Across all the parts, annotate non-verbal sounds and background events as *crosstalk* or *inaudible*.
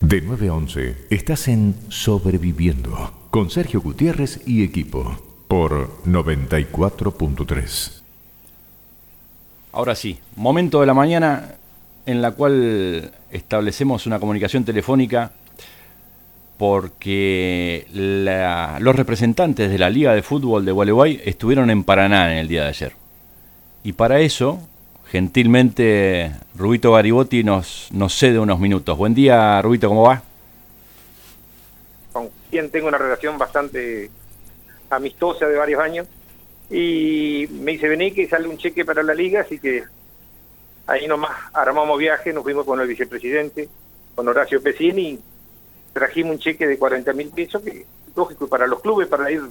De 9 a 11 estás en Sobreviviendo con Sergio Gutiérrez y equipo por 94.3. Ahora sí, momento de la mañana en la cual establecemos una comunicación telefónica porque los representantes de la Liga de Fútbol de Gualeguay estuvieron en Paraná en el día de ayer. Y para eso, gentilmente, Rubito Garibotti nos, nos cede unos minutos. Buen día, Rubito, ¿cómo va? Con quien tengo una relación bastante amistosa de varios años. Y me dice, vení que sale un cheque para la liga, así que ahí nomás armamos viaje, nos fuimos con el vicepresidente, con Horacio Pesini, trajimos un cheque de 40 mil pesos, que lógico para los clubes, para ir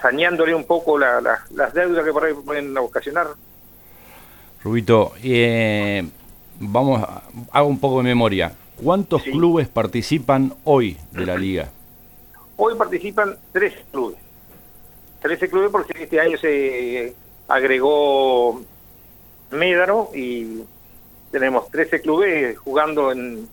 saneándole un poco las deudas que por ahí pueden ocasionar. Rubito, eh, vamos, hago un poco de memoria. ¿Cuántos clubes participan hoy de la liga? Hoy participan tres clubes. 13 clubes porque este año se agregó Médano y tenemos 13 clubes jugando en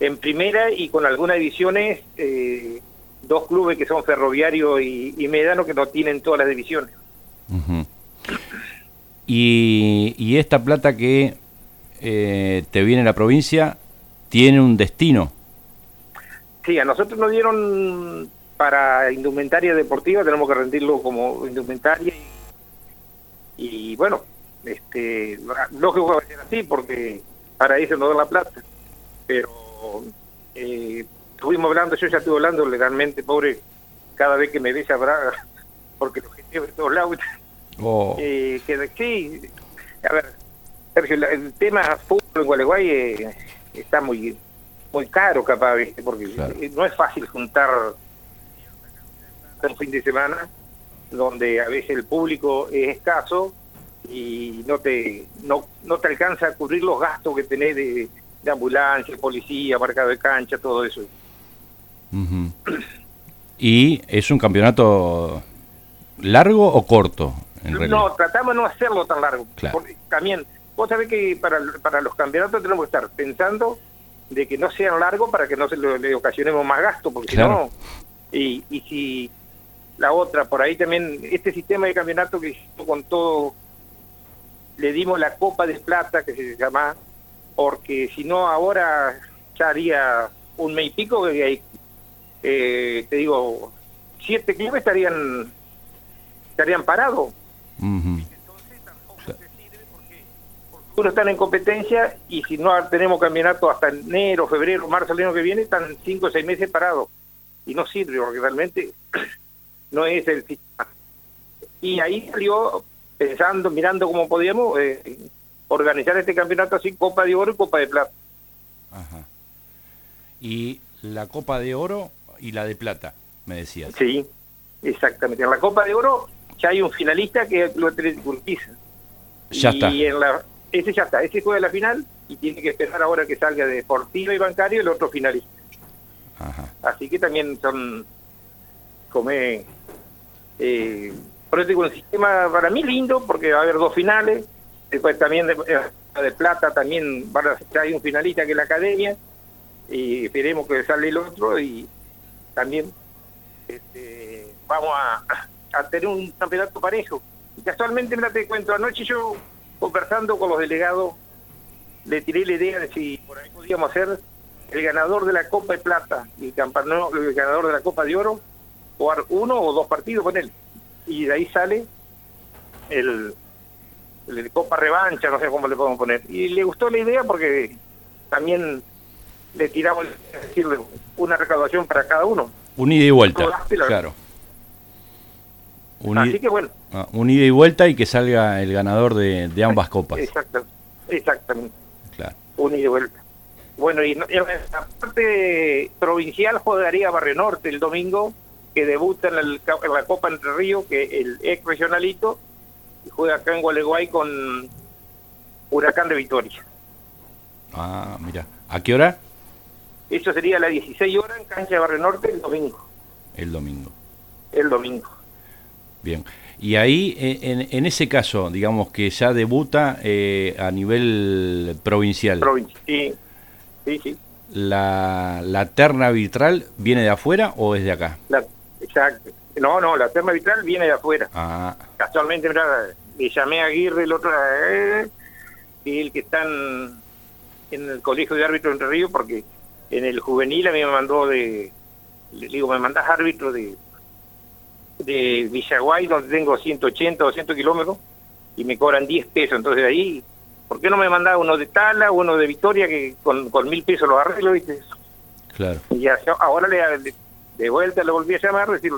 en primera y con algunas divisiones, eh, dos clubes que son Ferroviario y, y, Medano que no tienen todas las divisiones. Y, esta plata que eh, te viene la provincia tiene un destino. Sí, a nosotros nos dieron para indumentaria deportiva, tenemos que rendirlo como indumentaria y, bueno, este, lógico va a ser así porque para eso nos dan la plata, pero eh, estuvimos hablando, yo ya estuve hablando legalmente, pobre, cada vez que me ves *laughs* Braga, porque lo genio de todos lados. Oh. Eh, que, sí, a ver, Sergio, el tema fútbol en Gualeguay eh, está muy muy caro capaz, porque no es fácil juntar un fin de semana donde a veces el público es escaso y no te no, no te alcanza a cubrir los gastos que tenés de, de ambulancia, policía, marcado de cancha, todo eso. ¿Y es un campeonato largo o corto? No, tratamos de no hacerlo tan largo. Porque también, vos sabés que para, para los campeonatos tenemos que estar pensando de que no sean largos para que no se le, ocasionemos más gasto, porque si no, y, y si la otra, por ahí también, este sistema de campeonato que con todo, le dimos la Copa de Plata, que se llama, porque si no ahora ya haría un mes y pico que eh, te digo, siete clubes estarían estarían parados. Entonces tampoco se sirve porque, uno están en competencia y si no tenemos campeonato hasta enero, febrero, marzo, el año que viene, están cinco o seis meses parados. Y no sirve porque realmente *clears throat* no es el sistema. Y ahí salió pensando, mirando cómo podíamos, eh, organizar este campeonato así, Copa de Oro y Copa de Plata. Ajá. Y la Copa de Oro y la de Plata, me decías. Sí, exactamente. En la Copa de Oro ya hay un finalista que es lo Urquiza. Ya está. Y en la, ese ya está, ese juega la final y tiene que esperar ahora que salga de Deportivo y Bancario el otro finalista. Ajá. Así que también son, como eh, por eso un sistema para mí lindo porque va a haber dos finales, Después también de, eh, de plata también van a, hay un finalista que es la academia y esperemos que salga el otro y también este, vamos a, tener un campeonato parejo. Y casualmente, me te cuento, anoche yo conversando con los delegados le tiré la idea de si por ahí podíamos hacer el ganador de la Copa de Plata y el, el ganador de la Copa de Oro, jugar uno o dos partidos con él. Y de ahí sale el, el Copa Revancha, no sé cómo le podemos poner. Y le gustó la idea porque también le tiramos decirle, una recaudación para cada uno. Un ida y vuelta, claro. Así que bueno. Ah, un ida y vuelta y que salga el ganador de, ambas copas. Exactamente. Exactamente. Claro. Un ida y vuelta. Bueno, y, en la parte provincial jugaría Barrio Norte el domingo, que debuta en, el, en la Copa Entre Ríos, que el ex regionalito, y juega acá en Gualeguay con Huracán de Victoria. Ah, mira. ¿A qué hora? Eso sería a las 16 horas en Cancha de Barrio Norte el domingo. El domingo. El domingo. Bien. Y ahí, en, en ese caso, digamos que ya debuta eh, a nivel provincial. sí, sí, sí. la, la terna arbitral viene de afuera o es de acá? exacto. No, no, la terna arbitral viene de afuera. Ah. Casualmente, le llamé a Aguirre el otro, eh, el que está en, el colegio de árbitros Entre Ríos, porque en el juvenil a mí me mandó de, le digo, me mandas árbitro de, de Villaguay, donde tengo 180 o 200 kilómetros, y me cobran 10 pesos. Entonces ahí, ¿por qué no me mandaba uno de Tala, uno de Victoria, que con, con mil pesos los arreglo, viste? Claro. Y ya, ahora le, de vuelta le volví a llamar, decir,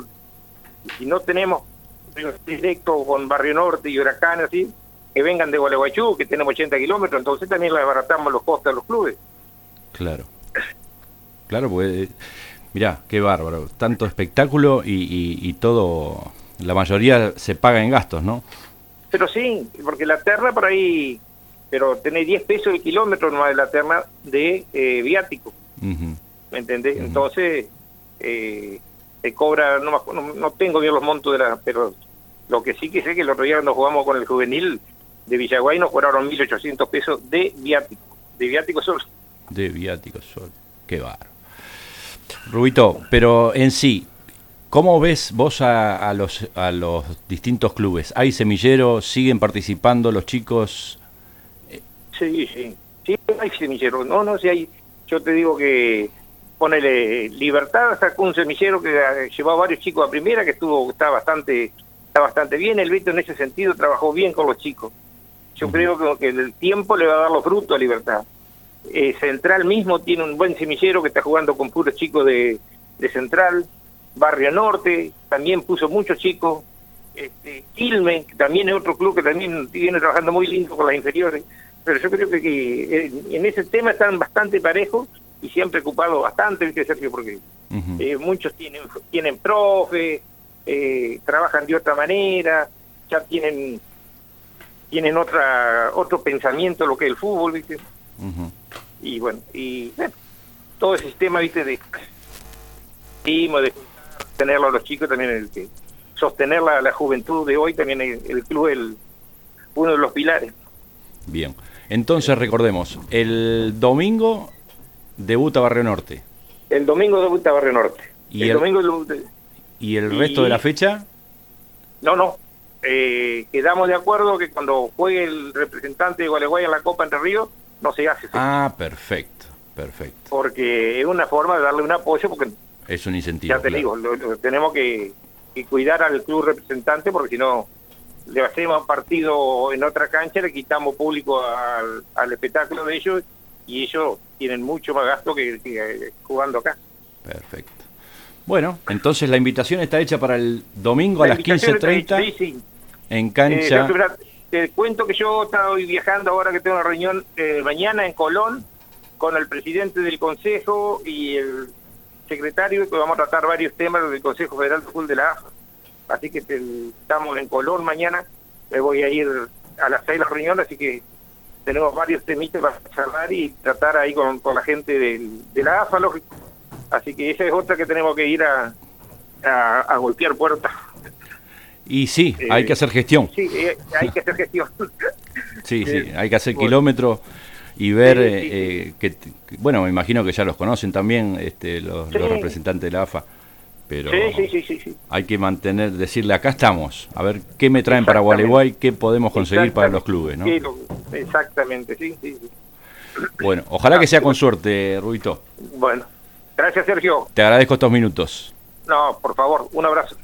si no tenemos directo con Barrio Norte y Huracán, así, que vengan de Gualeguaychú, que tenemos 80 kilómetros, entonces también le abaratamos los costes a los clubes. Claro. Claro, pues, mirá, qué bárbaro. Tanto espectáculo y, todo, la mayoría se paga en gastos, ¿no? Pero sí, porque la terna por ahí, pero tenés 10 pesos el kilómetro nomás de la terna de eh, viático. ¿Me entendés? Entonces, eh, se cobra, no, no, tengo bien los montos de la, pero lo que sí que sé que el otro día cuando jugamos con el juvenil de Villaguay nos cobraron 1.800 pesos de viático, de viático solo. De viático solo, qué bar. Rubito, pero en sí, ¿cómo ves vos a, los, a los distintos clubes? ¿Hay semilleros? ¿Siguen participando los chicos? Sí, sí, sí, hay semilleros. No, no, si hay, yo te digo que ponele Libertad sacó un semillero que eh, llevó a varios chicos a primera que estuvo está bastante está bastante bien el Vito en ese sentido trabajó bien con los chicos yo creo que, el tiempo le va a dar los frutos a Libertad eh, Central mismo tiene un buen semillero que está jugando con puros chicos de, Central Barrio Norte también puso muchos chicos este, Quilme también es otro club que también viene trabajando muy lindo con las inferiores pero yo creo que, en ese tema están bastante parejos y siempre ocupado bastante, ¿viste, Sergio? Porque eh, muchos tienen, tienen profe, eh, trabajan de otra manera, ya tienen tienen otra otro pensamiento lo que es el fútbol, ¿viste? Y bueno, y todo el sistema, ¿viste? De, de tenerlo a los chicos también, el que sostener la, la juventud de hoy también el, el club es uno de los pilares. Bien, entonces recordemos, el domingo debuta Barrio Norte. El domingo debuta Barrio Norte. ¿Y el, domingo ¿Y el resto de la fecha? No, no. Eh, quedamos de acuerdo que cuando juegue el representante de Gualeguay en la Copa Entre Ríos, no se hace. Ah, perfecto, perfecto. Porque es una forma de darle un apoyo, porque... Es un incentivo. Ya te digo, tenemos que, cuidar al club representante, porque si no, le hacemos un partido en otra cancha, le quitamos público al, al espectáculo de ellos y ellos tienen mucho más gasto que, jugando acá. Perfecto. Bueno, entonces la invitación está hecha para el domingo a las 15.30 sí, sí. en cancha. Eh, te cuento que yo estoy viajando ahora que tengo una reunión eh, mañana en Colón con el presidente del Consejo y el secretario, que vamos a tratar varios temas del Consejo Federal de la AFA. Así que estamos en Colón mañana, me voy a ir a las seis de la reunión, así que tenemos varios temitas para charlar y tratar ahí con, la gente de la AFA, lógico. Así que esa es otra que tenemos que ir a, a, golpear puertas. Y sí, hay que hacer gestión. Sí, eh, hay que hacer gestión. *laughs* sí, sí, hay que hacer kilómetros y ver eh, que, bueno, me imagino que ya los conocen también este, los, los representantes de la AFA pero hay que mantener, decirle acá estamos, a ver qué me traen para Gualeguay, qué podemos conseguir para los clubes, ¿no? Exactamente, sí, sí, Bueno, ojalá que sea con suerte, Rubito. Bueno, gracias Sergio. Te agradezco estos minutos. No, por favor, un abrazo.